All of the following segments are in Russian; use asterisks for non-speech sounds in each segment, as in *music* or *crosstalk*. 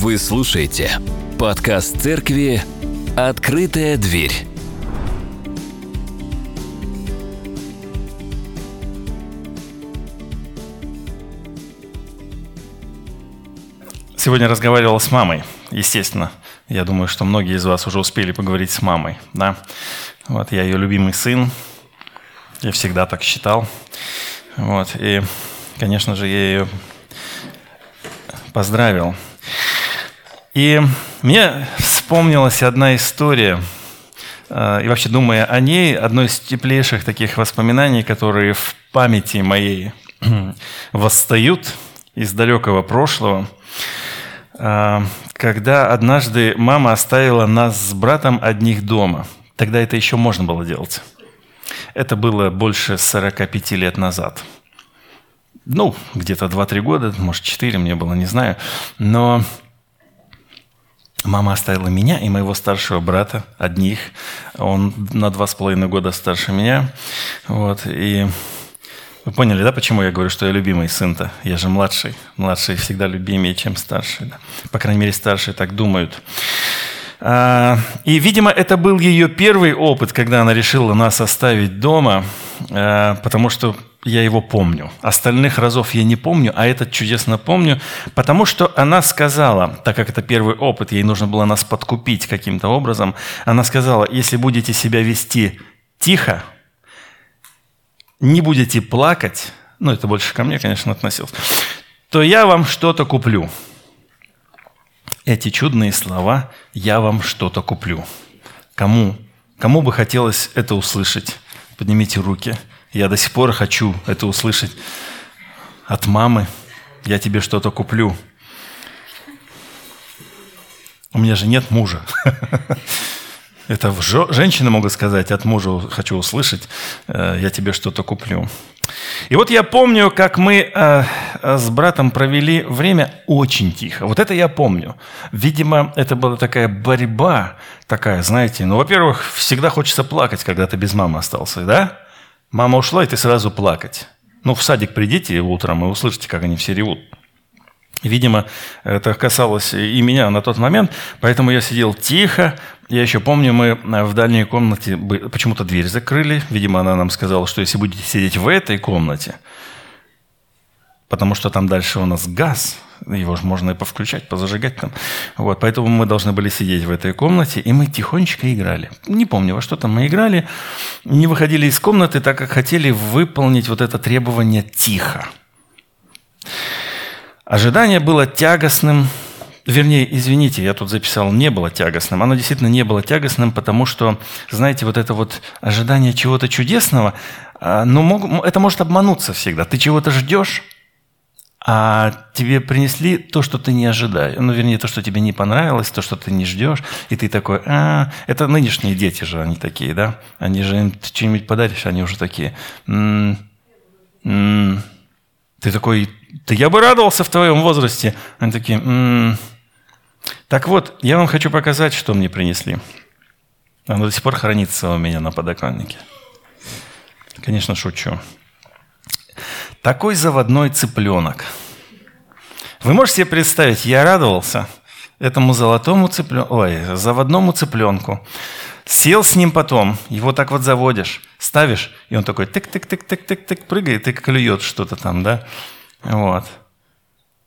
Вы слушаете подкаст церкви «Открытая дверь». Сегодня разговаривал с мамой, естественно. Я думаю, что многие из вас уже успели поговорить с мамой. Да? Вот, я ее любимый сын. Я всегда так считал. Вот, и, конечно же, я ее поздравил. И мне вспомнилась одна история, э, и вообще думая о ней, одно из теплейших таких воспоминаний, которые в памяти моей *clears throat* восстают из далекого прошлого – а, когда однажды мама оставила нас с братом одних дома. Тогда это еще можно было делать. Это было больше 45 лет назад. Ну, где-то 2-3 года, может, 4 мне было, не знаю. Но мама оставила меня и моего старшего брата одних. Он на 2,5 года старше меня. Вот, и вы поняли, да, почему я говорю, что я любимый сын-то? Я же младший. Младший всегда любимее, чем старший. Да? По крайней мере, старшие так думают. А, и, видимо, это был ее первый опыт, когда она решила нас оставить дома, а, потому что я его помню. Остальных разов я не помню, а этот чудесно помню, потому что она сказала, так как это первый опыт, ей нужно было нас подкупить каким-то образом, она сказала, если будете себя вести тихо, не будете плакать, ну это больше ко мне, конечно, относилось, то я вам что-то куплю. Эти чудные слова «я вам что-то куплю». Кому? Кому бы хотелось это услышать? Поднимите руки. Я до сих пор хочу это услышать от мамы. Я тебе что-то куплю. У меня же нет мужа. *laughs* Это женщины могут сказать, от мужа хочу услышать, э, я тебе что-то куплю. И вот я помню, как мы э, с братом провели время очень тихо. Вот это я помню. Видимо, это была такая борьба, такая, знаете, ну, во-первых, всегда хочется плакать, когда ты без мамы остался, да? Мама ушла, и ты сразу плакать. Ну, в садик придите утром и услышите, как они все ревут. Видимо, это касалось и меня на тот момент, поэтому я сидел тихо. Я еще помню, мы в дальней комнате почему-то дверь закрыли. Видимо, она нам сказала, что если будете сидеть в этой комнате, потому что там дальше у нас газ, его же можно и повключать, позажигать там. Вот, поэтому мы должны были сидеть в этой комнате, и мы тихонечко играли. Не помню, во что там мы играли. Не выходили из комнаты, так как хотели выполнить вот это требование тихо. Ожидание было тягостным, вернее, извините, я тут записал, не было тягостным. Оно действительно не было тягостным, потому что, знаете, вот это вот ожидание чего-то чудесного, а, ну, это может обмануться всегда. Ты чего-то ждешь, а тебе принесли то, что ты не ожидаешь. Ну, вернее, то, что тебе не понравилось, то, что ты не ждешь, и ты такой, а, это нынешние дети же, они такие, да? Они же им что-нибудь подаришь, они уже такие, ты такой, да я бы радовался в твоем возрасте. Они такие, так вот, я вам хочу показать, что мне принесли. Оно до сих пор хранится у меня на подоконнике. Конечно, шучу. Такой заводной цыпленок. Вы можете себе представить, я радовался этому золотому цыпленку, ой, заводному цыпленку. Сел с ним потом, его так вот заводишь, ставишь, и он такой тык-тык-тык-тык-тык прыгает и клюет что-то там, да? Вот.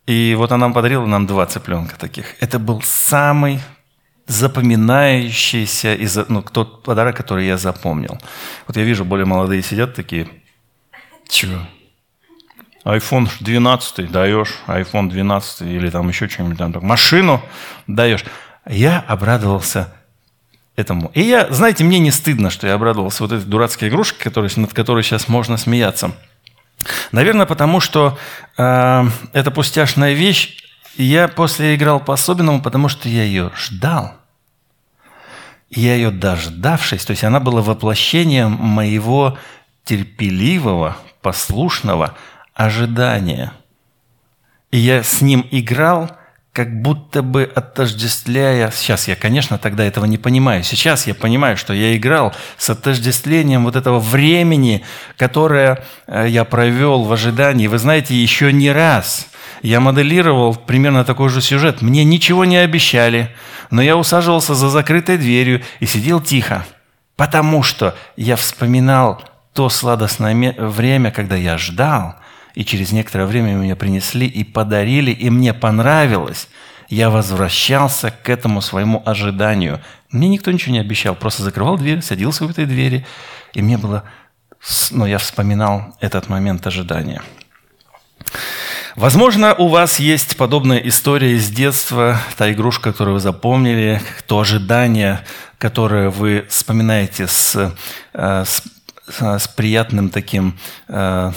И вот она подарила нам два цыпленка таких. Это был самый запоминающийся, из, ну, тот подарок, который я запомнил. Вот я вижу, более молодые сидят такие, чего? iPhone 12 даешь, iPhone 12 или там еще что-нибудь там, машину даешь. Я обрадовался этому. И я, знаете, мне не стыдно, что я обрадовался вот этой дурацкой игрушке, которой, над которой сейчас можно смеяться. Наверное, потому что э, это пустяшная вещь. Я после играл по-особенному, потому что я ее ждал. Я ее дождавшись, то есть она была воплощением моего терпеливого, послушного ожидания. И я с ним играл – как будто бы отождествляя... Сейчас я, конечно, тогда этого не понимаю. Сейчас я понимаю, что я играл с отождествлением вот этого времени, которое э, я провел в ожидании. Вы знаете, еще не раз я моделировал примерно такой же сюжет. Мне ничего не обещали, но я усаживался за закрытой дверью и сидел тихо, потому что я вспоминал то сладостное время, когда я ждал, и через некоторое время меня принесли и подарили, и мне понравилось. Я возвращался к этому своему ожиданию. Мне никто ничего не обещал, просто закрывал дверь, садился в этой двери, и мне было... Ну, я вспоминал этот момент ожидания. Возможно, у вас есть подобная история из детства, та игрушка, которую вы запомнили, то ожидание, которое вы вспоминаете с, э, с, с приятным таким э,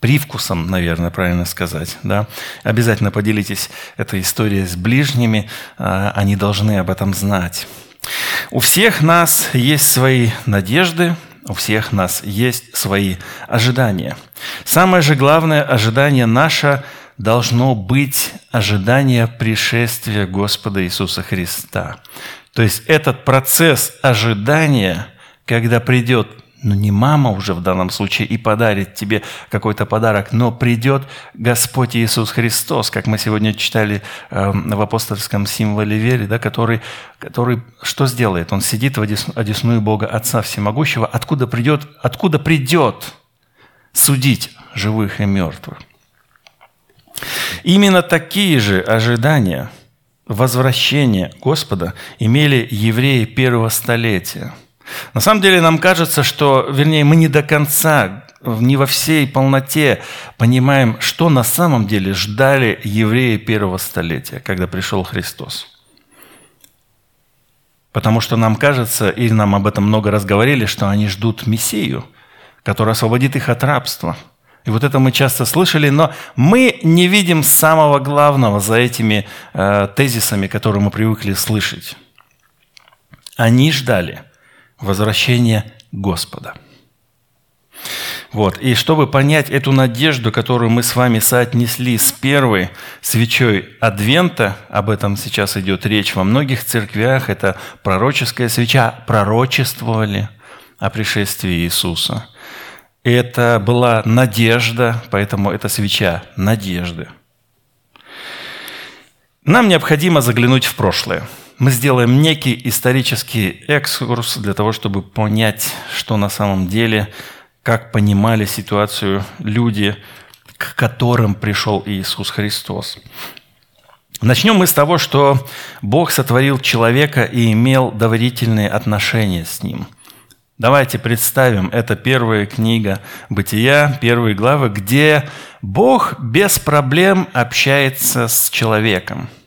привкусом, наверное, правильно сказать. Да? Обязательно поделитесь этой историей с ближними, э, они должны об этом знать. У всех нас есть свои надежды, у всех нас есть свои ожидания. Самое же главное ожидание наше должно быть ожидание пришествия Господа Иисуса Христа. То есть этот процесс ожидания, когда придет ну не мама уже в данном случае и подарит тебе какой-то подарок, но придет Господь Иисус Христос, как мы сегодня читали э, в апостольском символе веры, да, который, который что сделает? Он сидит в одесную Бога Отца Всемогущего, откуда придет, откуда придет судить живых и мертвых. Именно такие же ожидания возвращения Господа имели евреи первого столетия – на самом деле нам кажется, что, вернее, мы не до конца, не во всей полноте понимаем, что на самом деле ждали евреи первого столетия, когда пришел Христос. Потому что нам кажется, и нам об этом много раз говорили, что они ждут Мессию, который освободит их от рабства. И вот это мы часто слышали, но мы не видим самого главного за этими э, тезисами, которые мы привыкли слышать. Они ждали – возвращение Господа. Вот. И чтобы понять эту надежду, которую мы с вами соотнесли с первой свечой Адвента, об этом сейчас идет речь во многих церквях, это пророческая свеча, пророчествовали о пришествии Иисуса. Это была надежда, поэтому это свеча надежды. Нам необходимо заглянуть в прошлое – мы сделаем некий исторический экскурс для того, чтобы понять, что на самом деле, как понимали ситуацию люди, к которым пришел Иисус Христос. Начнем мы с того, что Бог сотворил человека и имел доверительные отношения с ним. Давайте представим, это первая книга Бытия, первые главы, где Бог без проблем общается с человеком –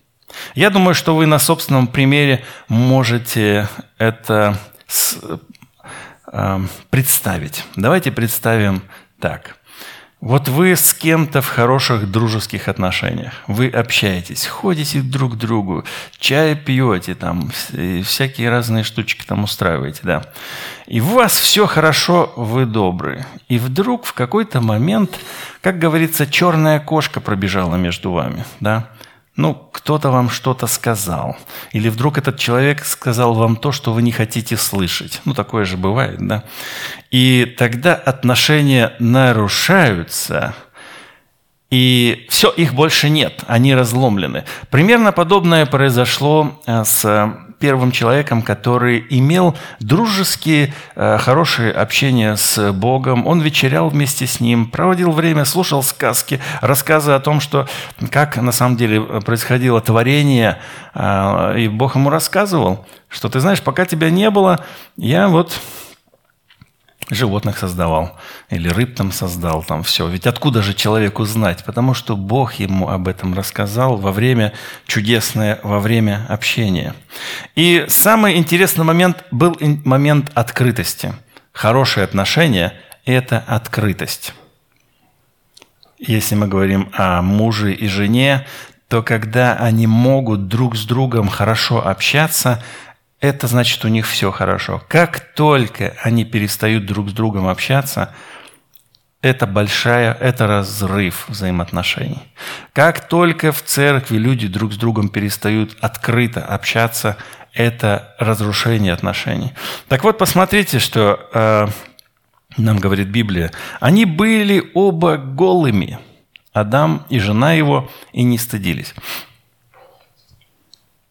я думаю, что вы на собственном примере можете это э, представить. Давайте представим так. Вот вы с кем-то в хороших дружеских отношениях, вы общаетесь, ходите друг к другу, чай пьете, там, всякие разные штучки там устраиваете, да. И у вас все хорошо, вы добрые. И вдруг в какой-то момент, как говорится, черная кошка пробежала между вами, да ну, кто-то вам что-то сказал. Или вдруг этот человек сказал вам то, что вы не хотите слышать. Ну, такое же бывает, да? И тогда отношения нарушаются, и все, их больше нет, они разломлены. Примерно подобное произошло э, с первым человеком, который имел дружеские, э, хорошие общения с Богом. Он вечерял вместе с ним, проводил время, слушал сказки, рассказы о том, что как на самом деле происходило творение. Э, и Бог ему рассказывал, что ты знаешь, пока тебя не было, я вот животных создавал, или рыб там создал, там все. Ведь откуда же человеку знать? Потому что Бог ему об этом рассказал во время чудесное, во время общения. И самый интересный момент был момент открытости. Хорошие отношения – это открытость. Если мы говорим о муже и жене, то когда они могут друг с другом хорошо общаться – это значит, у них все хорошо. Как только они перестают друг с другом общаться, это большая, это разрыв взаимоотношений. Как только в церкви люди друг с другом перестают открыто общаться, это разрушение отношений. Так вот, посмотрите, что э, нам говорит Библия. Они были оба голыми. Адам и жена его и не стыдились.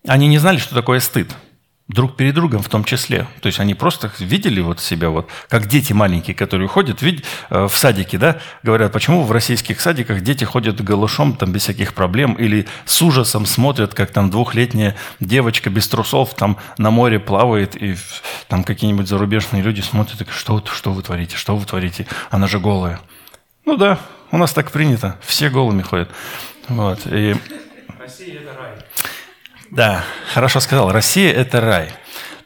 Они не знали, что такое стыд – друг перед другом в том числе. То есть они просто видели вот себя, вот, как дети маленькие, которые ходят видь, э, в садике, да, говорят, почему в российских садиках дети ходят голышом там без всяких проблем или с ужасом смотрят, как там двухлетняя девочка без трусов там на море плавает, и там какие-нибудь зарубежные люди смотрят, и что, что вы творите, что вы творите, она же голая. Ну да, у нас так принято, все голыми ходят. Вот, и... Россия – это. Да, хорошо сказал. Россия – это рай.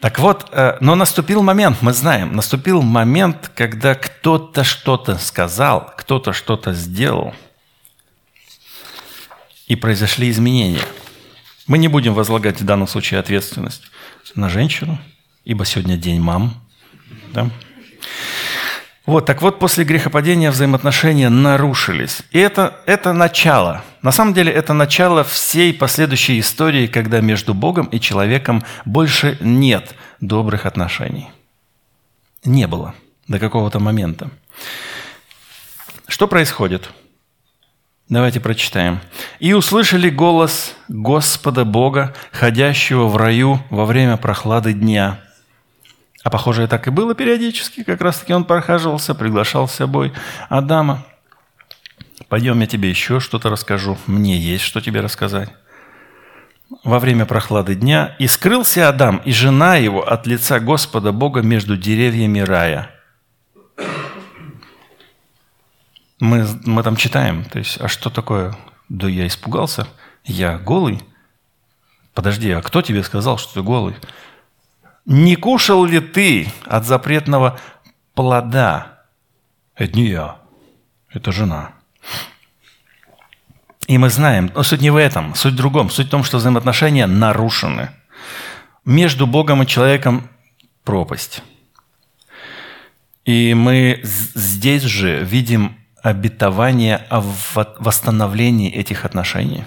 Так вот, э, но наступил момент, мы знаем, наступил момент, когда кто-то что-то сказал, кто-то что-то сделал, и произошли изменения. Мы не будем возлагать в данном случае ответственность на женщину, ибо сегодня день мам. Да? Вот, так вот, после грехопадения взаимоотношения нарушились. И это, это начало. На самом деле, это начало всей последующей истории, когда между Богом и человеком больше нет добрых отношений. Не было до какого-то момента. Что происходит? Давайте прочитаем. «И услышали голос Господа Бога, ходящего в раю во время прохлады дня, а похоже, так и было периодически. Как раз-таки он прохаживался, приглашал с собой Адама. Пойдем, я тебе еще что-то расскажу. Мне есть что тебе рассказать. Во время прохлады дня «И скрылся Адам и жена его от лица Господа Бога между деревьями рая». Мы, мы там читаем, то есть, а что такое? Да я испугался, я голый. Подожди, а кто тебе сказал, что ты голый? Не кушал ли ты от запретного плода? Это не я, это жена. И мы знаем, но суть не в этом, суть в другом. Суть в том, что взаимоотношения нарушены. Между Богом и человеком пропасть. И мы здесь же видим обетование о восстановлении этих отношений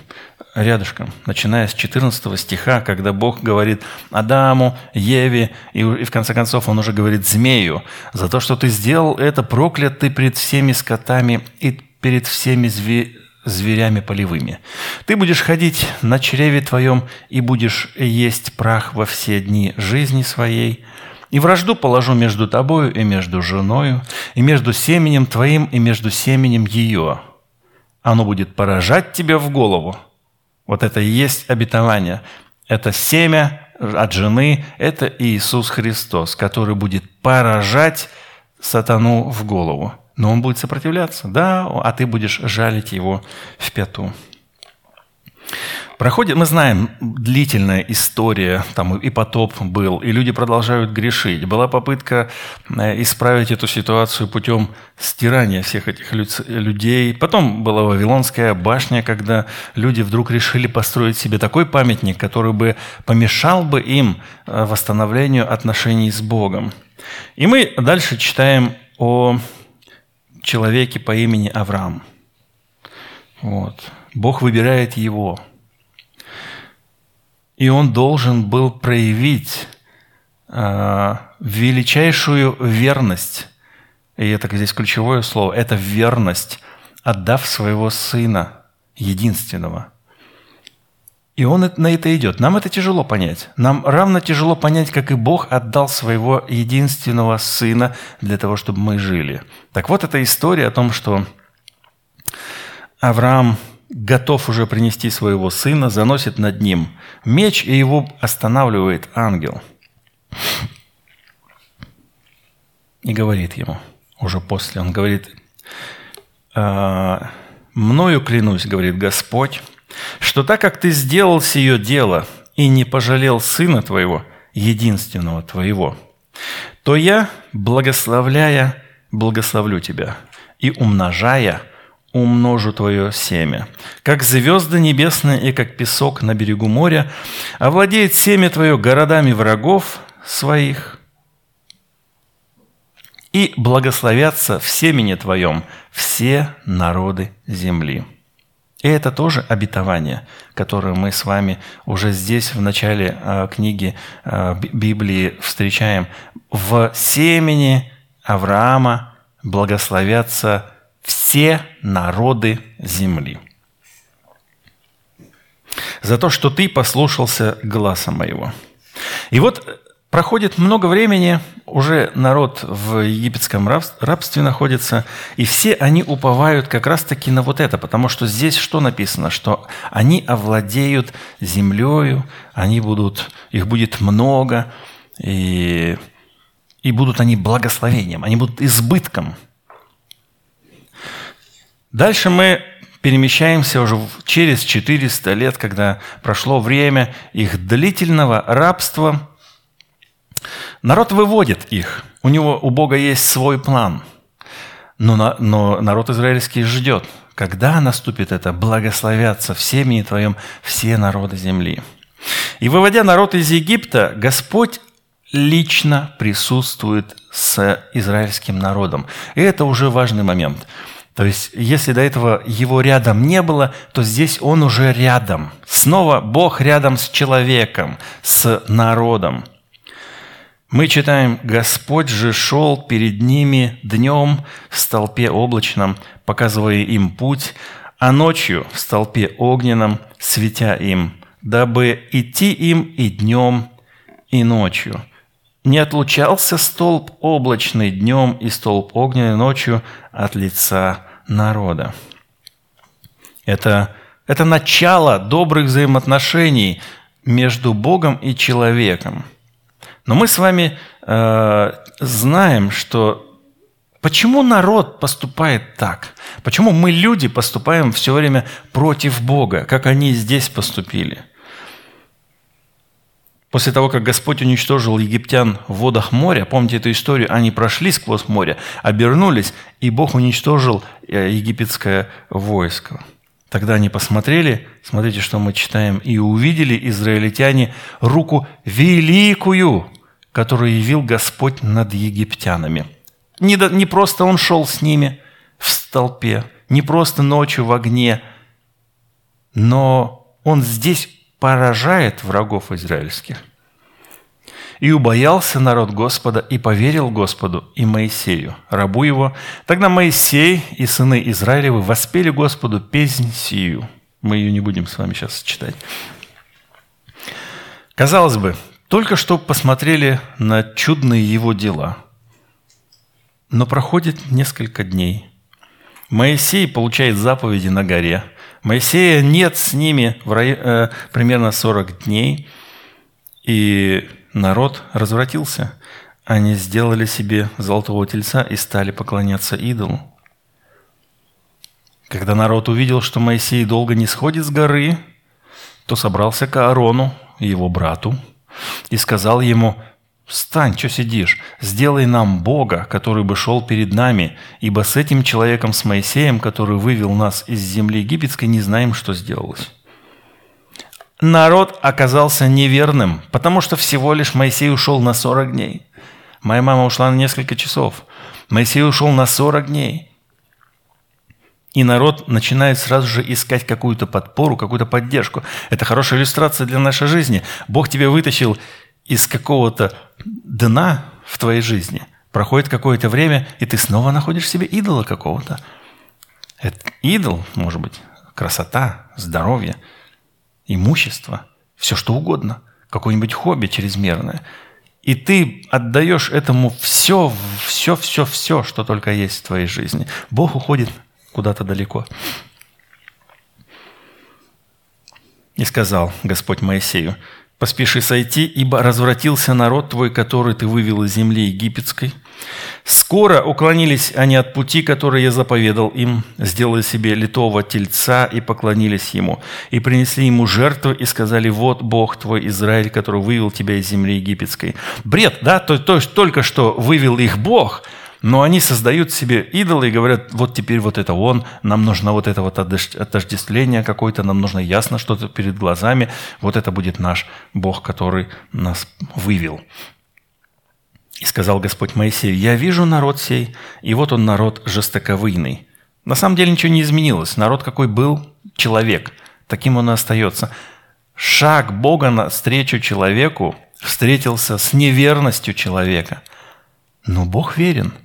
рядышком, начиная с 14 стиха, когда Бог говорит Адаму, Еве, и, в конце концов он уже говорит змею, за то, что ты сделал это, проклят ты пред всеми скотами и перед всеми зве зверями полевыми. Ты будешь ходить на чреве твоем и будешь есть прах во все дни жизни своей, и вражду положу между тобою и между женою, и между семенем твоим и между семенем ее. Оно будет поражать тебя в голову, вот это и есть обетование. Это семя от жены, это Иисус Христос, который будет поражать сатану в голову. Но он будет сопротивляться, да, а ты будешь жалить его в пяту. Проходит, мы знаем, длительная история, там и потоп был, и люди продолжают грешить. Была попытка э, исправить эту ситуацию путем стирания всех этих людей. Потом была Вавилонская башня, когда люди вдруг решили построить себе такой памятник, который бы помешал бы им э, восстановлению отношений с Богом. И мы дальше читаем о человеке по имени Авраам. Вот. Бог выбирает его – и он должен был проявить э, величайшую верность. И это здесь ключевое слово. Это верность, отдав своего сына единственного. И он на это идет. Нам это тяжело понять. Нам равно тяжело понять, как и Бог отдал своего единственного сына для того, чтобы мы жили. Так вот, эта история о том, что Авраам готов уже принести своего сына, заносит над ним меч, и его останавливает ангел. И говорит ему, уже после, он говорит, «А, «Мною клянусь, — говорит Господь, — что так как ты сделал сие дело и не пожалел сына твоего, единственного твоего, то я, благословляя, благословлю тебя, и умножая – умножу твое семя. Как звезды небесные и как песок на берегу моря, овладеет семя твое городами врагов своих, и благословятся в семени твоем все народы земли». И это тоже обетование, которое мы с вами уже здесь в начале э, книги э, Библии встречаем. В семени Авраама благословятся все народы земли. За то, что ты послушался гласа моего. И вот проходит много времени, уже народ в египетском рабстве находится, и все они уповают как раз-таки на вот это, потому что здесь что написано? Что они овладеют землею, они будут, их будет много, и, и будут они благословением, они будут избытком. Дальше мы перемещаемся уже через 400 лет, когда прошло время их длительного рабства. Народ выводит их. У него, у Бога есть свой план. Но, но народ израильский ждет, когда наступит это, благословятся всеми и твоем все народы земли. И выводя народ из Египта, Господь лично присутствует с израильским народом. И это уже важный момент – то есть, если до этого его рядом не было, то здесь он уже рядом. Снова Бог рядом с человеком, с народом. Мы читаем, «Господь же шел перед ними днем в столпе облачном, показывая им путь, а ночью в столпе огненном, светя им, дабы идти им и днем, и ночью». Не отлучался столб облачный днем и столб огненный ночью от лица народа. Это, это начало добрых взаимоотношений между Богом и человеком. Но мы с вами э, знаем, что почему народ поступает так? Почему мы, люди, поступаем все время против Бога, как они здесь поступили – После того, как Господь уничтожил египтян в водах моря, помните эту историю, они прошли сквозь море, обернулись, и Бог уничтожил э, египетское войско. Тогда они посмотрели, смотрите, что мы читаем, и увидели израильтяне руку великую, которую явил Господь над египтянами. Не, не просто Он шел с ними в столпе, не просто ночью в огне, но Он здесь поражает врагов израильских. И убоялся народ Господа, и поверил Господу и Моисею, рабу его. Тогда Моисей и сыны Израилевы воспели Господу песнь сию. Мы ее не будем с вами сейчас читать. Казалось бы, только что посмотрели на чудные его дела. Но проходит несколько дней. Моисей получает заповеди на горе – Моисея нет с ними в рай... э, примерно 40 дней, и народ развратился. Они сделали себе золотого тельца и стали поклоняться идолу. Когда народ увидел, что Моисей долго не сходит с горы, то собрался к Аарону, его брату, и сказал ему, Встань, что сидишь? Сделай нам Бога, который бы шел перед нами, ибо с этим человеком, с Моисеем, который вывел нас из земли египетской, не знаем, что сделалось». Народ оказался неверным, потому что всего лишь Моисей ушел на 40 дней. Моя мама ушла на несколько часов. Моисей ушел на 40 дней. И народ начинает сразу же искать какую-то подпору, какую-то поддержку. Это хорошая иллюстрация для нашей жизни. Бог тебя вытащил из какого-то дна в твоей жизни, проходит какое-то время, и ты снова находишь себе идола какого-то. Это идол, может быть, красота, здоровье, имущество, все что угодно, какое-нибудь хобби чрезмерное. И ты отдаешь этому все, все, все, все, что только есть в твоей жизни. Бог уходит куда-то далеко. И сказал Господь Моисею, Поспеши сойти, ибо развратился народ твой, который ты вывел из земли египетской. Скоро уклонились они от пути, который я заповедал им, сделали себе литого тельца и поклонились ему, и принесли ему жертву и сказали, вот Бог твой Израиль, который вывел тебя из земли египетской. Бред, да? То есть только что вывел их Бог – но они создают себе идолы и говорят, вот теперь вот это он, нам нужно вот это вот отождествление какое-то, нам нужно ясно что-то перед глазами, вот это будет наш Бог, который нас вывел. И сказал Господь Моисею, я вижу народ сей, и вот он народ жестоковыйный. На самом деле ничего не изменилось. Народ какой был, человек, таким он и остается. Шаг Бога навстречу человеку встретился с неверностью человека. Но Бог верен –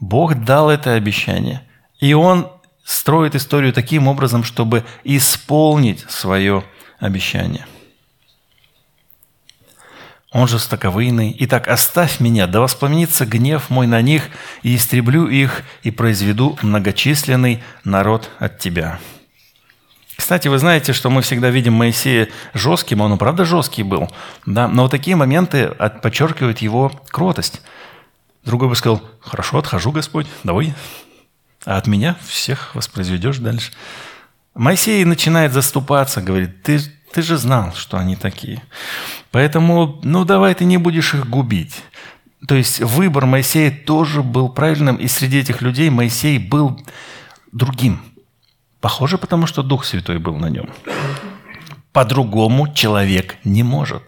Бог дал это обещание, И он строит историю таким образом, чтобы исполнить свое обещание. Он жестоковыйный. Итак, оставь меня, да воспламенится гнев мой на них, и истреблю их, и произведу многочисленный народ от тебя». Кстати, вы знаете, что мы всегда видим Моисея жестким, он правда жесткий был, да, но вот такие моменты подчеркивают его кротость. Другой бы сказал, хорошо, отхожу, Господь, давай, а от меня всех воспроизведешь дальше. Моисей начинает заступаться, говорит, ты, ты же знал, что они такие. Поэтому, ну давай ты не будешь их губить. То есть выбор Моисея тоже был правильным, и среди этих людей Моисей был другим. Похоже, потому что Дух Святой был на нем. По-другому человек не может.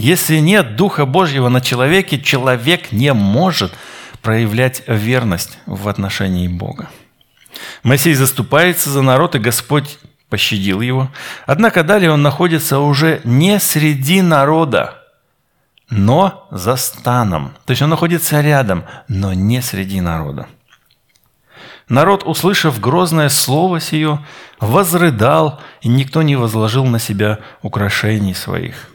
Если нет Духа Божьего на человеке, человек не может проявлять верность в отношении Бога. Моисей заступается за народ, и Господь пощадил его. Однако далее он находится уже не среди народа, но за станом. То есть он находится рядом, но не среди народа. Народ, услышав грозное слово сие, возрыдал, и никто не возложил на себя украшений своих.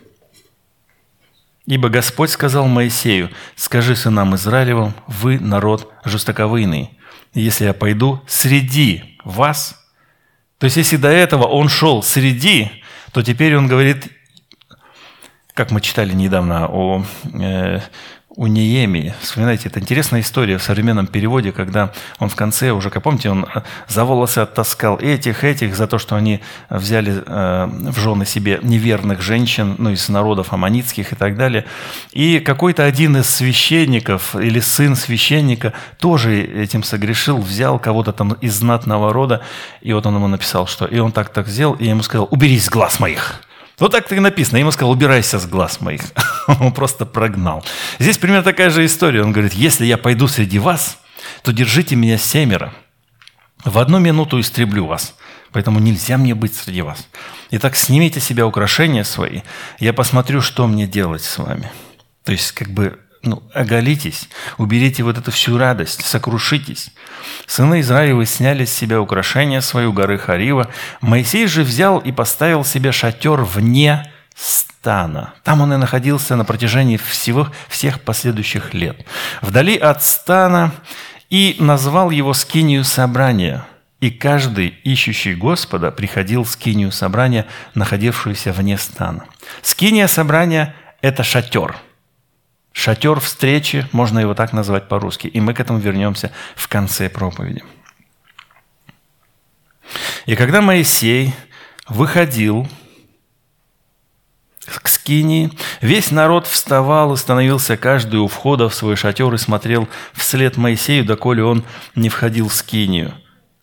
Ибо Господь сказал Моисею, «Скажи сынам Израилевым, вы народ жестоковыйный. Если я пойду среди вас...» То есть, если до этого он шел среди, то теперь он говорит, как мы читали недавно о э, у Неемии. Вспоминайте, это интересная история в современном переводе, когда он в конце уже, как помните, он э, за волосы оттаскал этих, этих, за то, что они взяли э, в жены себе неверных женщин, ну, из народов аммонитских и так далее. И какой-то один из священников или сын священника тоже этим согрешил, взял кого-то там из знатного рода, и вот он ему написал, что... И он так-так сделал, и ему сказал, уберись с глаз моих. Вот так и написано. Я ему сказал, убирайся с глаз моих. *laughs* Он просто прогнал. Здесь примерно такая же история. Он говорит, если я пойду среди вас, то держите меня семеро. В одну минуту истреблю вас. Поэтому нельзя мне быть среди вас. Итак, снимите себя украшения свои. Я посмотрю, что мне делать с вами. То есть, как бы ну, оголитесь, уберите вот эту всю радость, сокрушитесь. Сыны Израилевы сняли с себя украшения свою горы Харива. Моисей же взял и поставил себе шатер вне стана. Там он и находился на протяжении всего, всех последующих лет. Вдали от стана и назвал его скинию собрания. И каждый, ищущий Господа, приходил в скинию собрания, находившуюся вне стана. Скиния собрания – это шатер – Шатер встречи, можно его так назвать по-русски. И мы к этому вернемся в конце проповеди. И когда Моисей выходил к скинии, весь народ вставал и становился каждый у входа в свой шатер и смотрел вслед Моисею, доколе он не входил в скинию.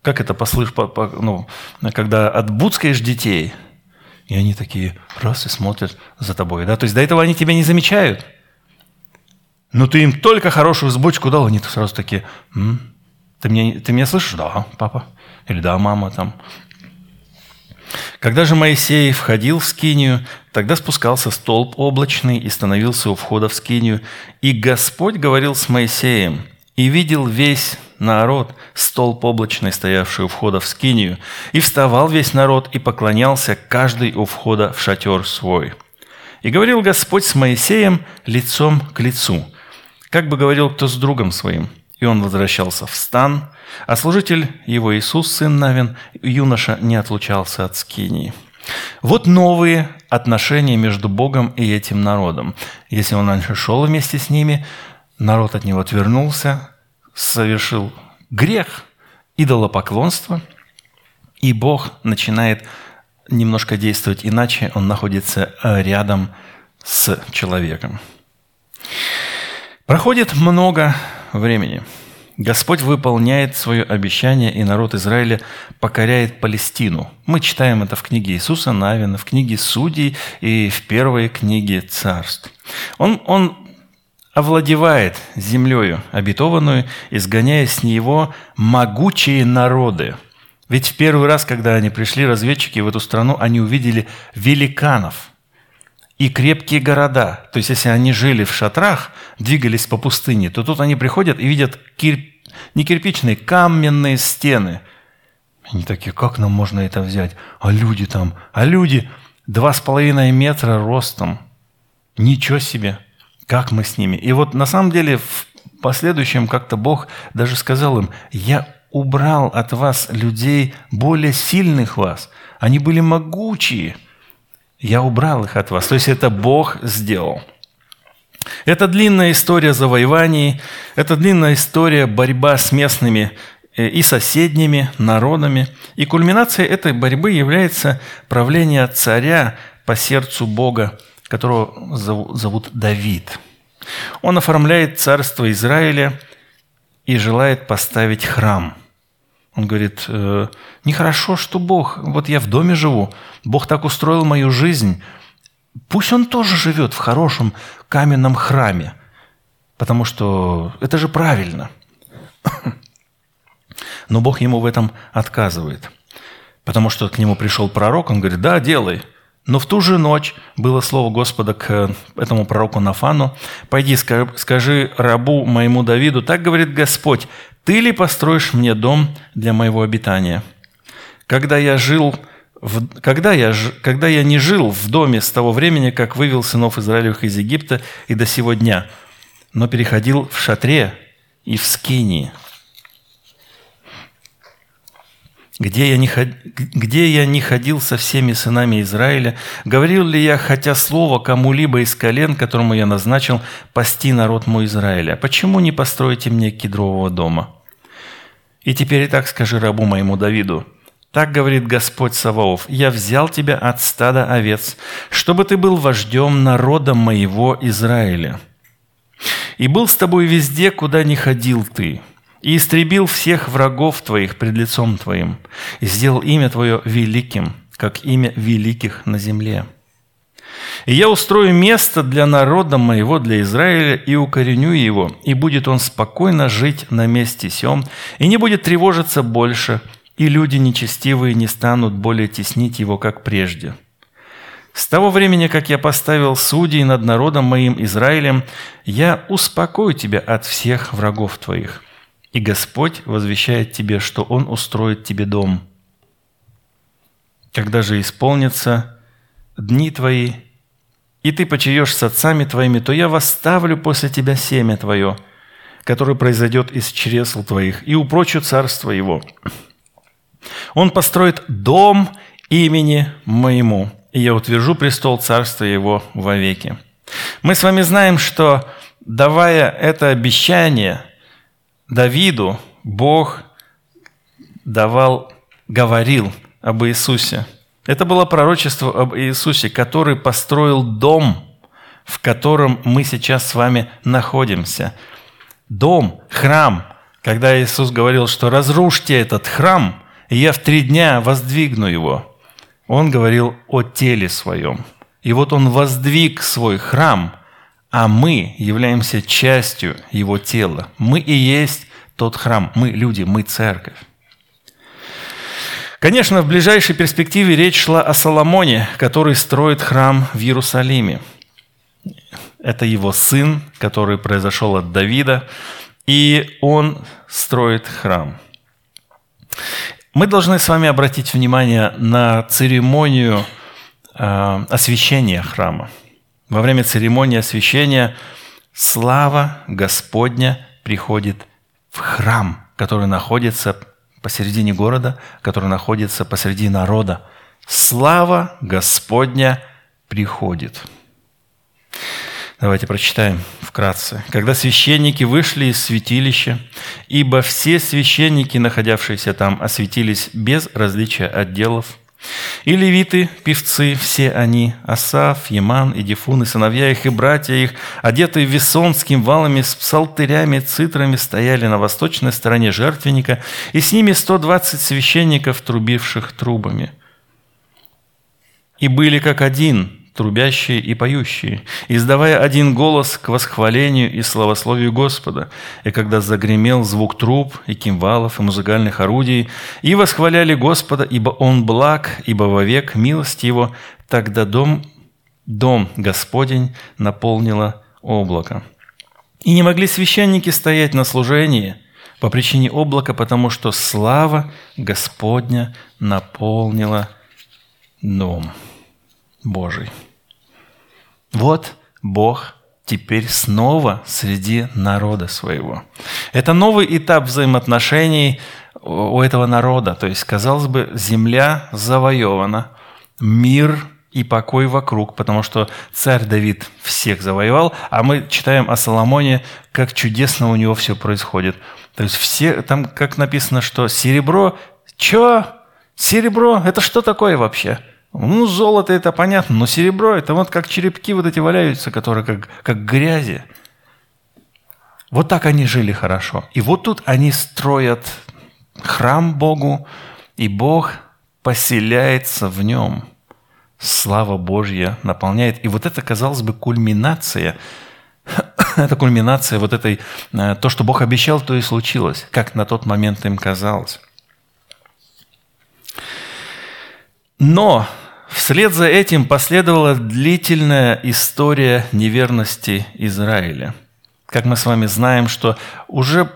Как это послышь, ну, когда отбудскаешь детей, и они такие раз и смотрят за тобой. Да? То есть до этого они тебя не замечают – ну ты им только хорошую сбочку дал, они сразу такие, М? Ты, меня, ты меня слышишь? Да, папа. Или да, мама там. Когда же Моисей входил в скинию, тогда спускался столб облачный и становился у входа в скинию. И Господь говорил с Моисеем, и видел весь народ, столб облачный, стоявший у входа в скинию. И вставал весь народ и поклонялся каждый у входа в шатер свой. И говорил Господь с Моисеем лицом к лицу – как бы говорил кто с другом своим. И он возвращался в стан, а служитель его Иисус, сын Навин, юноша, не отлучался от скинии. Вот новые отношения между Богом и этим народом. Если он раньше шел вместе с ними, народ от него отвернулся, совершил грех, идолопоклонство, и Бог начинает немножко действовать иначе, он находится рядом с человеком. Проходит много времени. Господь выполняет свое обещание, и народ Израиля покоряет Палестину. Мы читаем это в книге Иисуса Навина, в книге Судей и в первой книге Царств. Он, он овладевает землею обетованную, изгоняя с него могучие народы. Ведь в первый раз, когда они пришли, разведчики в эту страну, они увидели великанов – и крепкие города. То есть, если они жили в шатрах, двигались по пустыне, то тут они приходят и видят кир... не кирпичные, каменные стены. Они такие, как нам можно это взять? А люди там, а люди два с половиной метра ростом. Ничего себе, как мы с ними. И вот на самом деле в последующем как-то Бог даже сказал им, я убрал от вас людей более сильных вас. Они были могучие. Я убрал их от вас. То есть это Бог сделал. Это длинная история завоеваний, это длинная история борьба с местными э, и соседними народами. И кульминацией этой борьбы является правление царя по сердцу Бога, которого зовут Давид. Он оформляет царство Израиля и желает поставить храм. Он говорит, «Э, нехорошо, что Бог, вот я в доме живу, Бог так устроил мою жизнь, Пусть он тоже живет в хорошем каменном храме, потому что это же правильно. *coughs* Но Бог ему в этом отказывает, потому что к нему пришел пророк, он говорит, да, делай. Но в ту же ночь было слово Господа к этому пророку Нафану, «Пойди, скажи рабу моему Давиду, так говорит Господь, ты ли построишь мне дом для моего обитания? Когда я жил в, когда, я, когда я не жил в доме с того времени, как вывел сынов Израилевых из Египта и до сего дня, но переходил в шатре и в скинии, где я, не, где я не ходил со всеми сынами Израиля, говорил ли я хотя слово кому-либо из колен, которому я назначил пасти народ мой Израиля? Почему не построите мне кедрового дома? И теперь и так скажи рабу моему Давиду, так говорит Господь Саваоф, «Я взял тебя от стада овец, чтобы ты был вождем народа моего Израиля. И был с тобой везде, куда не ходил ты, и истребил всех врагов твоих пред лицом твоим, и сделал имя твое великим, как имя великих на земле. И я устрою место для народа моего, для Израиля, и укореню его, и будет он спокойно жить на месте сем, и не будет тревожиться больше, и люди нечестивые не станут более теснить его, как прежде. С того времени, как я поставил судей над народом моим Израилем, я успокою тебя от всех врагов твоих. И Господь возвещает тебе, что Он устроит тебе дом. Когда же исполнятся дни твои, и ты почаешь с отцами твоими, то я восставлю после тебя семя твое, которое произойдет из чресл твоих, и упрочу царство его, он построит дом имени моему, и я утвержу престол царства его вовеки. Мы с вами знаем, что давая это обещание Давиду, Бог давал, говорил об Иисусе. Это было пророчество об Иисусе, который построил дом, в котором мы сейчас с вами находимся. Дом, храм. Когда Иисус говорил, что разрушьте этот храм, и я в три дня воздвигну его. Он говорил о теле своем. И вот он воздвиг свой храм, а мы являемся частью его тела. Мы и есть тот храм. Мы люди, мы церковь. Конечно, в ближайшей перспективе речь шла о Соломоне, который строит храм в Иерусалиме. Это его сын, который произошел от Давида, и он строит храм. Мы должны с вами обратить внимание на церемонию э, освящения храма. Во время церемонии освящения слава Господня приходит в храм, который находится посередине города, который находится посреди народа. Слава Господня приходит. Давайте прочитаем вкратце. «Когда священники вышли из святилища, ибо все священники, находявшиеся там, осветились без различия отделов, и левиты, певцы, все они, Асав, Еман и Дифун, и сыновья их, и братья их, одетые весонским валами с псалтырями, цитрами, стояли на восточной стороне жертвенника, и с ними 120 священников, трубивших трубами. И были как один, трубящие и поющие, издавая один голос к восхвалению и славословию Господа. И когда загремел звук труб и кимвалов и музыкальных орудий, и восхваляли Господа, ибо Он благ, ибо вовек милость Его, тогда дом, дом Господень наполнило облако. И не могли священники стоять на служении – по причине облака, потому что слава Господня наполнила дом Божий. Вот Бог теперь снова среди народа своего. Это новый этап взаимоотношений у этого народа. То есть, казалось бы, земля завоевана, мир и покой вокруг, потому что царь Давид всех завоевал, а мы читаем о Соломоне, как чудесно у него все происходит. То есть все, там как написано, что серебро, чё? Серебро, это что такое вообще? Ну, золото это понятно, но серебро это вот как черепки вот эти валяются, которые как, как грязи. Вот так они жили хорошо. И вот тут они строят храм Богу, и Бог поселяется в нем. Слава Божья наполняет. И вот это, казалось бы, кульминация *coughs* это кульминация вот этой, э, то, что Бог обещал, то и случилось, как на тот момент им казалось. Но вслед за этим последовала длительная история неверности Израиля. Как мы с вами знаем, что уже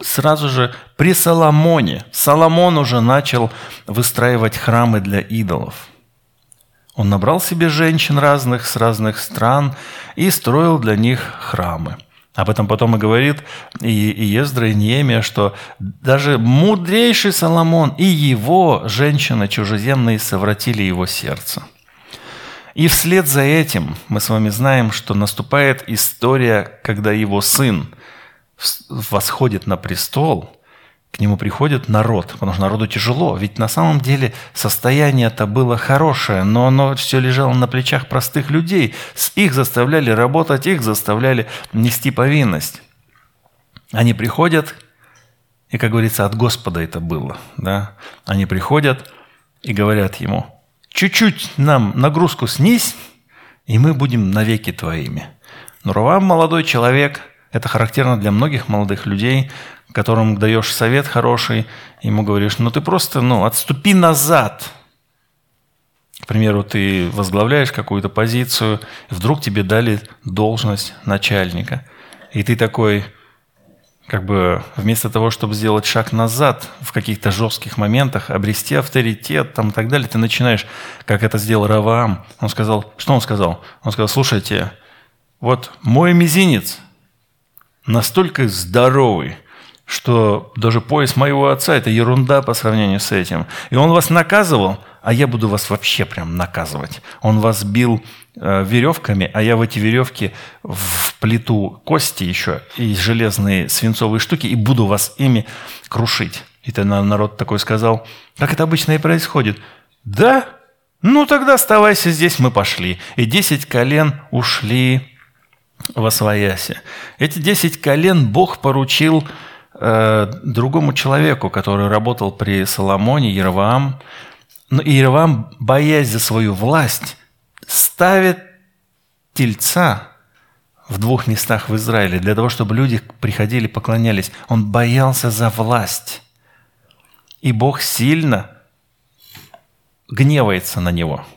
сразу же при Соломоне, Соломон уже начал выстраивать храмы для идолов. Он набрал себе женщин разных с разных стран и строил для них храмы. Об этом потом и говорит и Ездра, и Неемия, что даже мудрейший Соломон и его женщины чужеземные совратили его сердце. И вслед за этим мы с вами знаем, что наступает история, когда его сын восходит на престол, к нему приходит народ, потому что народу тяжело. Ведь на самом деле состояние-то было хорошее, но оно все лежало на плечах простых людей. Их заставляли работать, их заставляли нести повинность. Они приходят, и, как говорится, от Господа это было. Да? Они приходят и говорят ему, чуть-чуть нам нагрузку снизь, и мы будем навеки твоими. Но Равам молодой человек – это характерно для многих молодых людей, которым даешь совет хороший, ему говоришь, ну ты просто ну, отступи назад. К примеру, ты возглавляешь какую-то позицию, вдруг тебе дали должность начальника. И ты такой, как бы вместо того, чтобы сделать шаг назад в каких-то жестких моментах, обрести авторитет там, и так далее, ты начинаешь, как это сделал Раваам. Он сказал, что он сказал? Он сказал, слушайте, вот мой мизинец настолько здоровый, что даже пояс моего отца – это ерунда по сравнению с этим. И он вас наказывал, а я буду вас вообще прям наказывать. Он вас бил э, веревками, а я в эти веревки в плиту кости еще и железные свинцовые штуки и буду вас ими крушить. И тогда народ такой сказал, как это обычно и происходит. Да? Ну тогда оставайся здесь, мы пошли. И десять колен ушли во своясе. Эти десять колен Бог поручил другому человеку, который работал при Соломоне, Яроваам. Но Яроваам, боясь за свою власть, ставит тельца в двух местах в Израиле для того, чтобы люди приходили, поклонялись. Он боялся за власть. И Бог сильно гневается на него –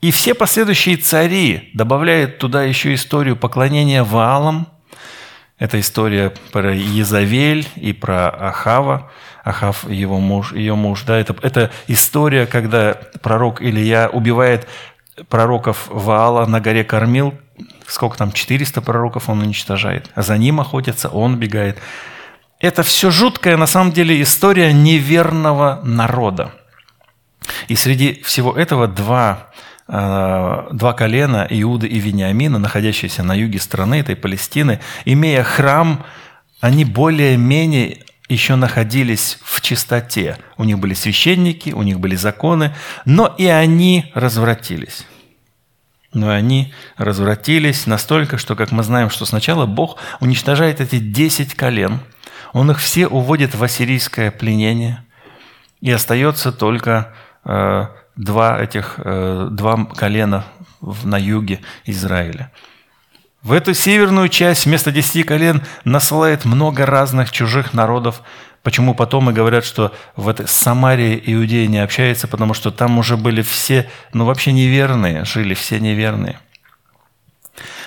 и все последующие цари добавляют туда еще историю поклонения Ваалам. Это история про Езавель и про Ахава. Ахав, его муж, ее муж. Да, это, это история, когда пророк Илья убивает пророков Ваала на горе Кормил. Сколько там, 400 пророков он уничтожает. А за ним охотятся, он бегает. Это все жуткая, на самом деле, история неверного народа. И среди всего этого два два колена Иуда и Вениамина, находящиеся на юге страны этой Палестины, имея храм, они более-менее еще находились в чистоте. У них были священники, у них были законы, но и они развратились. Но они развратились настолько, что, как мы знаем, что сначала Бог уничтожает эти десять колен, Он их все уводит в ассирийское пленение, и остается только э, два этих, э, два колена на юге Израиля. В эту северную часть вместо десяти колен насылает много разных чужих народов. Почему потом и говорят, что в этой Самарии Иудея не общается, потому что там уже были все, ну вообще неверные, жили все неверные.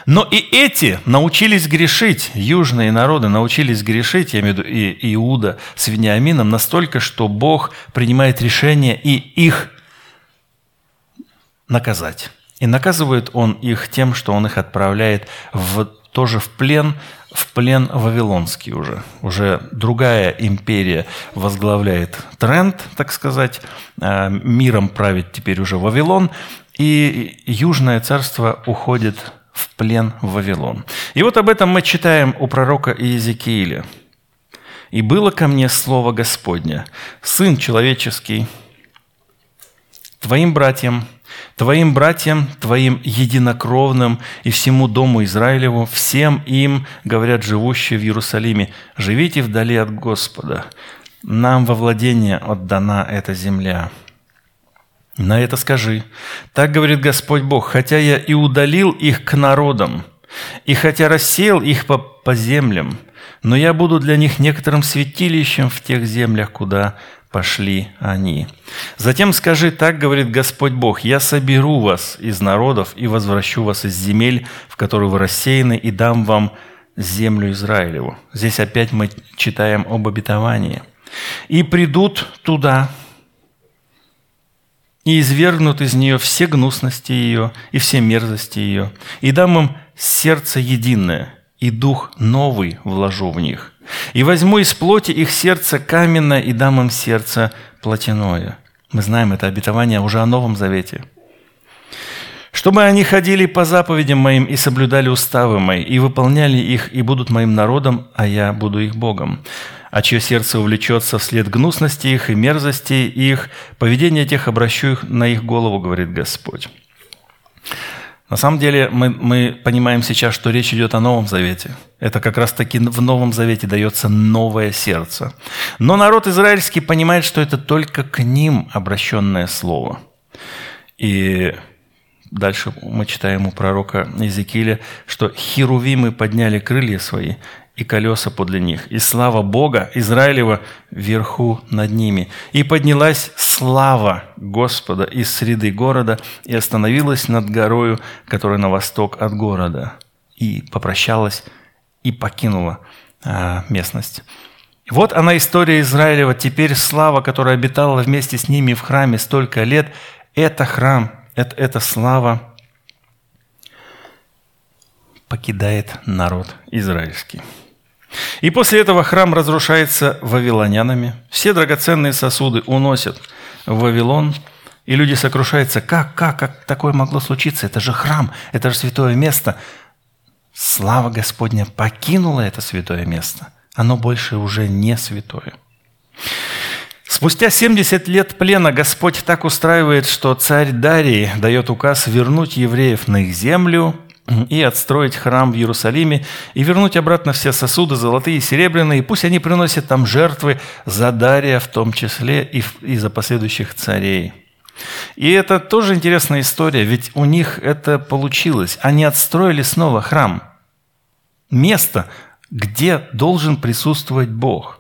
Но и эти научились грешить, южные народы научились грешить, я имею в виду и Иуда с Вениамином, настолько, что Бог принимает решение и их наказать. И наказывает Он их тем, что Он их отправляет в, тоже в плен, в плен Вавилонский уже. Уже другая империя возглавляет тренд, так сказать. А, миром правит теперь уже Вавилон. И Южное царство уходит в плен в Вавилон. И вот об этом мы читаем у пророка Иезекииля. «И было ко мне слово Господня, Сын человеческий, твоим братьям, твоим братьям, твоим единокровным и всему дому Израилеву, всем им, говорят живущие в Иерусалиме, живите вдали от Господа, нам во владение отдана эта земля». На это скажи, так говорит Господь Бог, хотя я и удалил их к народам, и хотя рассеял их по, по землям, но я буду для них некоторым святилищем в тех землях, куда пошли они. Затем скажи, так говорит Господь Бог, я соберу вас из народов и возвращу вас из земель, в которые вы рассеяны, и дам вам землю Израилеву. Здесь опять мы читаем об обетовании. И придут туда, и извергнут из нее все гнусности ее и все мерзости ее, и дам им сердце единое, и дух новый вложу в них. И возьму из плоти их сердце каменное, и дам им сердце плотяное». Мы знаем это обетование уже о Новом Завете. «Чтобы они ходили по заповедям моим и соблюдали уставы мои, и выполняли их, и будут моим народом, а я буду их Богом а чье сердце увлечется вслед гнусности их и мерзости их, поведение тех обращу их на их голову, говорит Господь. На самом деле мы, мы понимаем сейчас, что речь идет о Новом Завете. Это как раз-таки в Новом Завете дается новое сердце. Но народ израильский понимает, что это только к ним обращенное слово. И дальше мы читаем у пророка Иезекииля, что херувимы подняли крылья свои и колеса подле них, и слава Бога Израилева вверху над ними. И поднялась слава Господа из среды города и остановилась над горою, которая на восток от города, и попрощалась и покинула а, местность. Вот она история Израилева. Теперь слава, которая обитала вместе с ними в храме столько лет, это храм, это, это слава покидает народ израильский. И после этого храм разрушается вавилонянами. Все драгоценные сосуды уносят в Вавилон, и люди сокрушаются. Как, как, как такое могло случиться? Это же храм, это же святое место. Слава Господня покинула это святое место. Оно больше уже не святое. Спустя 70 лет плена Господь так устраивает, что царь Дарий дает указ вернуть евреев на их землю – и отстроить храм в Иерусалиме, и вернуть обратно все сосуды, золотые и серебряные, и пусть они приносят там жертвы за Дария в том числе и, и за последующих царей. И это тоже интересная история, ведь у них это получилось. Они отстроили снова храм. Место, где должен присутствовать Бог.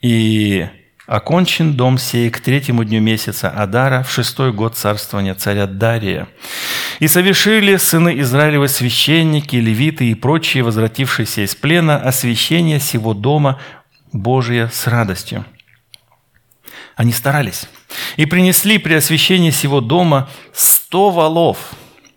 И Окончен дом сей к третьему дню месяца Адара в шестой год царствования царя Дария. И совершили сыны Израилевы священники, левиты и прочие, возвратившиеся из плена, освящение сего дома Божия с радостью. Они старались. И принесли при освящении сего дома сто валов,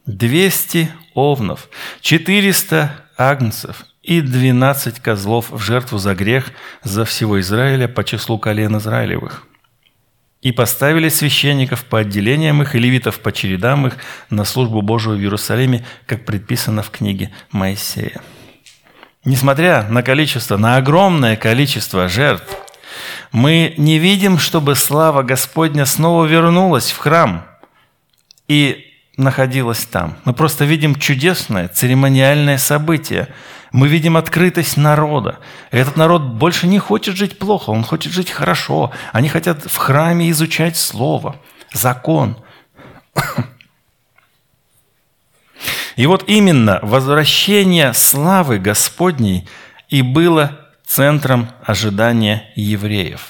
двести овнов, четыреста агнцев и двенадцать козлов в жертву за грех за всего Израиля по числу колен Израилевых. И поставили священников по отделениям их и левитов по чередам их на службу Божию в Иерусалиме, как предписано в книге Моисея. Несмотря на количество, на огромное количество жертв, мы не видим, чтобы слава Господня снова вернулась в храм и находилась там. Мы просто видим чудесное церемониальное событие – мы видим открытость народа. Этот народ больше не хочет жить плохо, он хочет жить хорошо. Они хотят в храме изучать Слово, закон. И вот именно возвращение славы Господней и было центром ожидания евреев.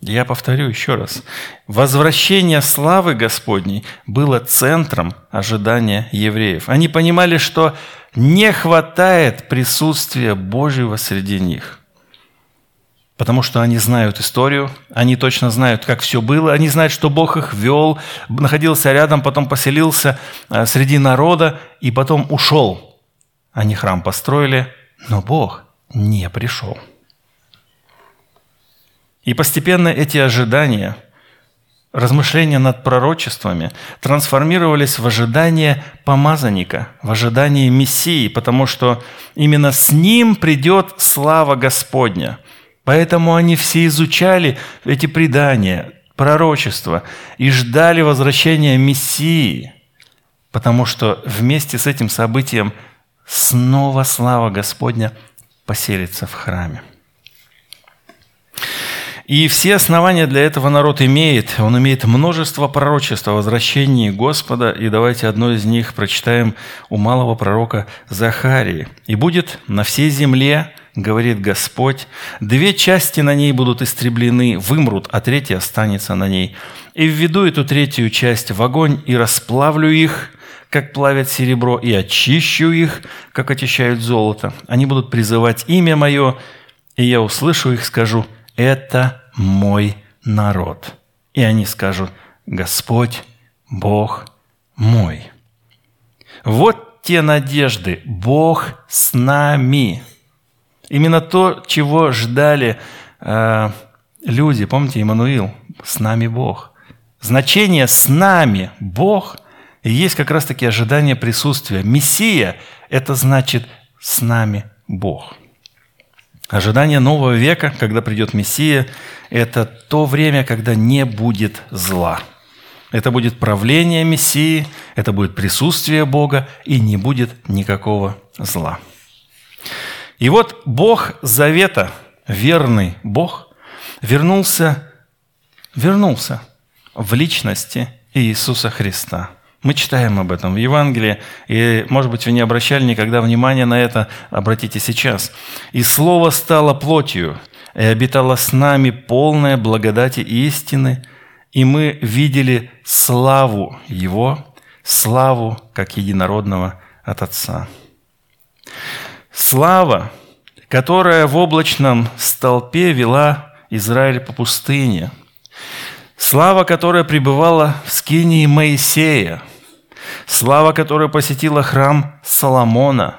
Я повторю еще раз. Возвращение славы Господней было центром ожидания евреев. Они понимали, что не хватает присутствия Божьего среди них. Потому что они знают историю, они точно знают, как все было, они знают, что Бог их вел, находился рядом, потом поселился э, среди народа и потом ушел. Они храм построили, но Бог не пришел. И постепенно эти ожидания, размышления над пророчествами трансформировались в ожидание помазанника, в ожидание Мессии, потому что именно с ним придет слава Господня. Поэтому они все изучали эти предания, пророчества и ждали возвращения Мессии, потому что вместе с этим событием снова слава Господня поселится в храме. И все основания для этого народ имеет. Он имеет множество пророчеств о возвращении Господа. И давайте одно из них прочитаем у малого пророка Захарии. «И будет на всей земле, говорит Господь, две части на ней будут истреблены, вымрут, а третья останется на ней. И введу эту третью часть в огонь и расплавлю их, как плавят серебро, и очищу их, как очищают золото. Они будут призывать имя Мое, и я услышу их, скажу – это мой народ. И они скажут, Господь, Бог мой. Вот те надежды, Бог с нами. Именно то, чего ждали э, люди, помните, Иммануил, с нами Бог. Значение «с нами Бог» и есть как раз-таки ожидание присутствия. Мессия – это значит «с нами Бог». Ожидание нового века, когда придет Мессия, это то время, когда не будет зла. Это будет правление Мессии, это будет присутствие Бога, и не будет никакого зла. И вот Бог Завета, верный Бог, вернулся, вернулся в личности Иисуса Христа – мы читаем об этом в Евангелии, и, может быть, вы не обращали никогда внимания на это, обратите сейчас. «И Слово стало плотью, и обитало с нами полная благодати истины, и мы видели славу Его, славу как единородного от Отца». Слава, которая в облачном столпе вела Израиль по пустыне – Слава, которая пребывала в скинии Моисея, слава, которая посетила храм Соломона,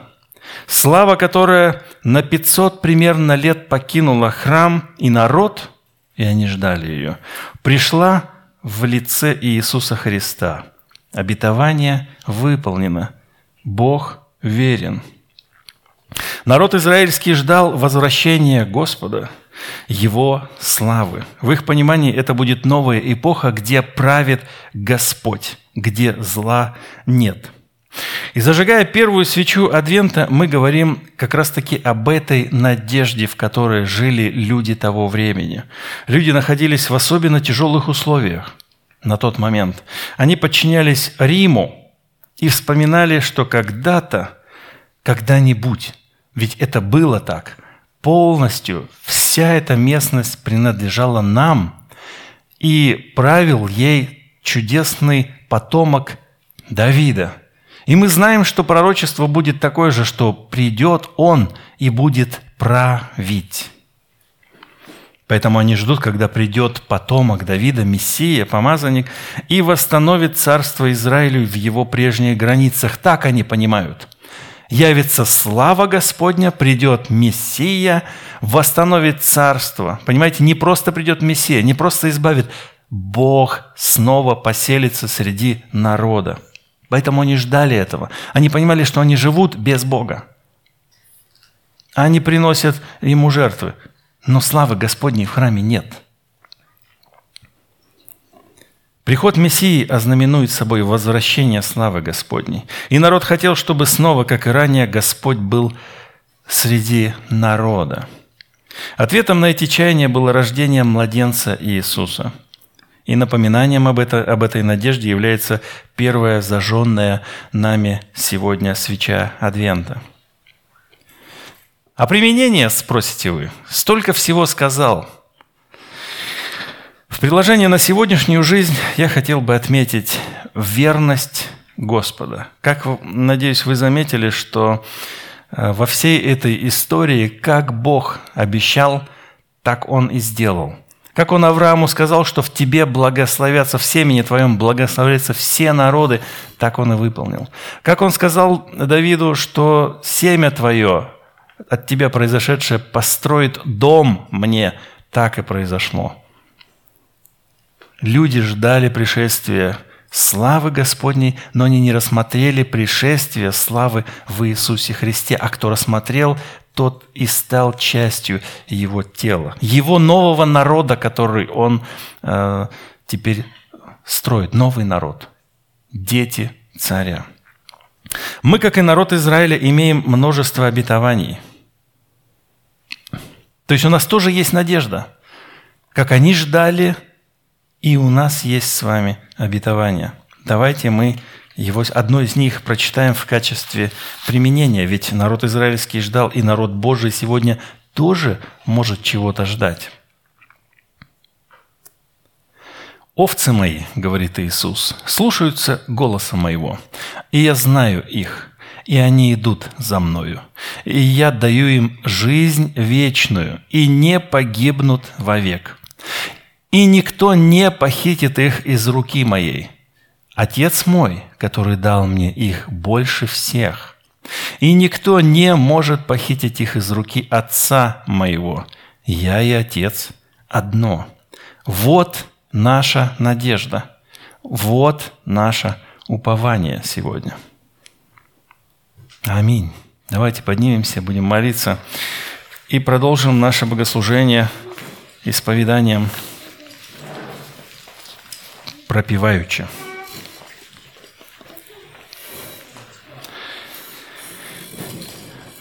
слава, которая на 500 примерно лет покинула храм и народ, и они ждали ее, пришла в лице Иисуса Христа. Обетование выполнено. Бог верен. Народ израильский ждал возвращения Господа – его славы. В их понимании это будет новая эпоха, где правит Господь, где зла нет. И зажигая первую свечу Адвента, мы говорим как раз-таки об этой надежде, в которой жили люди того времени. Люди находились в особенно тяжелых условиях на тот момент. Они подчинялись Риму и вспоминали, что когда-то, когда-нибудь, ведь это было так, полностью вся эта местность принадлежала нам, и правил ей чудесный потомок Давида. И мы знаем, что пророчество будет такое же, что придет он и будет править. Поэтому они ждут, когда придет потомок Давида, Мессия, помазанник, и восстановит царство Израилю в его прежних границах. Так они понимают – явится слава Господня, придет Мессия, восстановит царство. Понимаете, не просто придет Мессия, не просто избавит, Бог снова поселится среди народа. Поэтому они ждали этого. Они понимали, что они живут без Бога. Они приносят Ему жертвы. Но славы Господней в храме нет – Приход Мессии ознаменует собой возвращение славы Господней. И народ хотел, чтобы снова, как и ранее, Господь был среди народа. Ответом на эти чаяния было рождение младенца Иисуса. И напоминанием об, это, об этой надежде является первая зажженная нами сегодня свеча Адвента. А применение, спросите вы, столько всего сказал – В на сегодняшнюю жизнь я хотел бы отметить верность Господа. Как, надеюсь, вы заметили, что э, во всей этой истории, как Бог обещал, так Он и сделал. Как Он Аврааму сказал, что в тебе благословятся, в семени твоем благословятся все народы, так Он и выполнил. Как Он сказал Давиду, что семя твое, от тебя произошедшее, построит дом мне, так и произошло. Люди ждали пришествия славы Господней, но они не рассмотрели пришествия славы в Иисусе Христе. А кто рассмотрел, тот и стал частью Его тела. Его нового народа, который Он э, теперь строит. Новый народ. Дети царя. Мы, как и народ Израиля, имеем множество обетований. То есть у нас тоже есть надежда. Как они ждали – и у нас есть с вами обетование. Давайте мы его, одно из них прочитаем в качестве применения, ведь народ израильский ждал, и народ Божий сегодня тоже может чего-то ждать. «Овцы мои, — говорит Иисус, — слушаются голоса моего, и я знаю их, и они идут за мною, и я даю им жизнь вечную, и не погибнут вовек, и никто не похитит их из руки моей. Отец мой, который дал мне их больше всех. И никто не может похитить их из руки Отца моего. Я и Отец одно. Вот наша надежда. Вот наше упование сегодня. Аминь. Давайте поднимемся, будем молиться и продолжим наше богослужение исповеданием пропиваючи.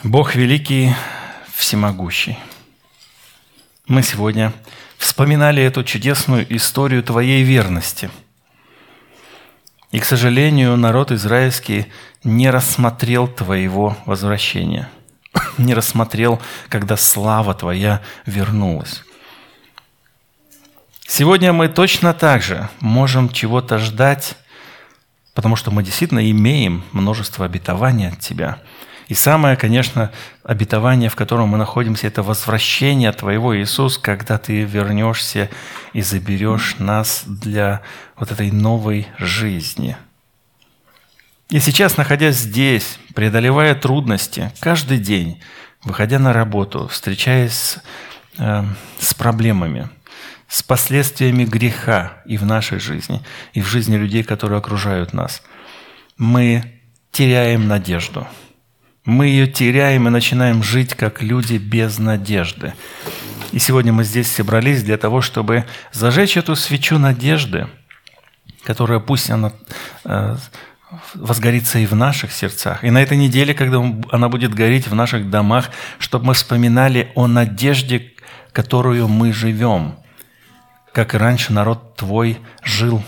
Бог великий, всемогущий. Мы сегодня вспоминали эту чудесную историю Твоей верности. И, к сожалению, народ израильский не рассмотрел Твоего возвращения, *coughs* не рассмотрел, когда слава Твоя вернулась. Сегодня мы точно так же можем чего-то ждать, потому что мы действительно имеем множество обетований от Тебя. И самое, конечно, обетование, в котором мы находимся, это возвращение Твоего, Иисус, когда Ты вернешься и заберешь нас для вот этой новой жизни. И сейчас, находясь здесь, преодолевая трудности, каждый день, выходя на работу, встречаясь э, с проблемами – с последствиями греха и в нашей жизни, и в жизни людей, которые окружают нас. Мы теряем надежду. Мы ее теряем и начинаем жить как люди без надежды. И сегодня мы здесь собрались для того, чтобы зажечь эту свечу надежды, которая пусть она э, возгорится и в наших сердцах. И на этой неделе, когда она будет гореть в наших домах, чтобы мы вспоминали о надежде, которую мы живем – как и раньше народ Твой жил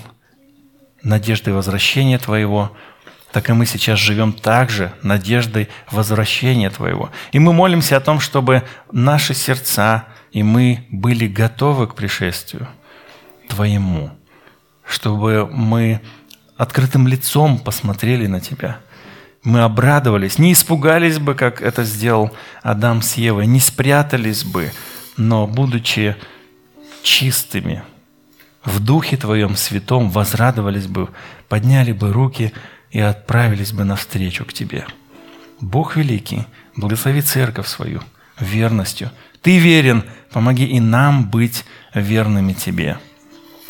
надеждой возвращения Твоего, так и мы сейчас живем также надеждой возвращения Твоего. И мы молимся о том, чтобы наши сердца и мы были готовы к пришествию Твоему, чтобы мы открытым лицом посмотрели на Тебя. Мы обрадовались, не испугались бы, как это сделал Адам с Евой, не спрятались бы, но, будучи чистыми, в Духе Твоем Святом возрадовались бы, подняли бы руки и отправились бы навстречу к Тебе. Бог великий, благослови церковь свою верностью. Ты верен, помоги и нам быть верными Тебе.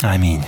Аминь.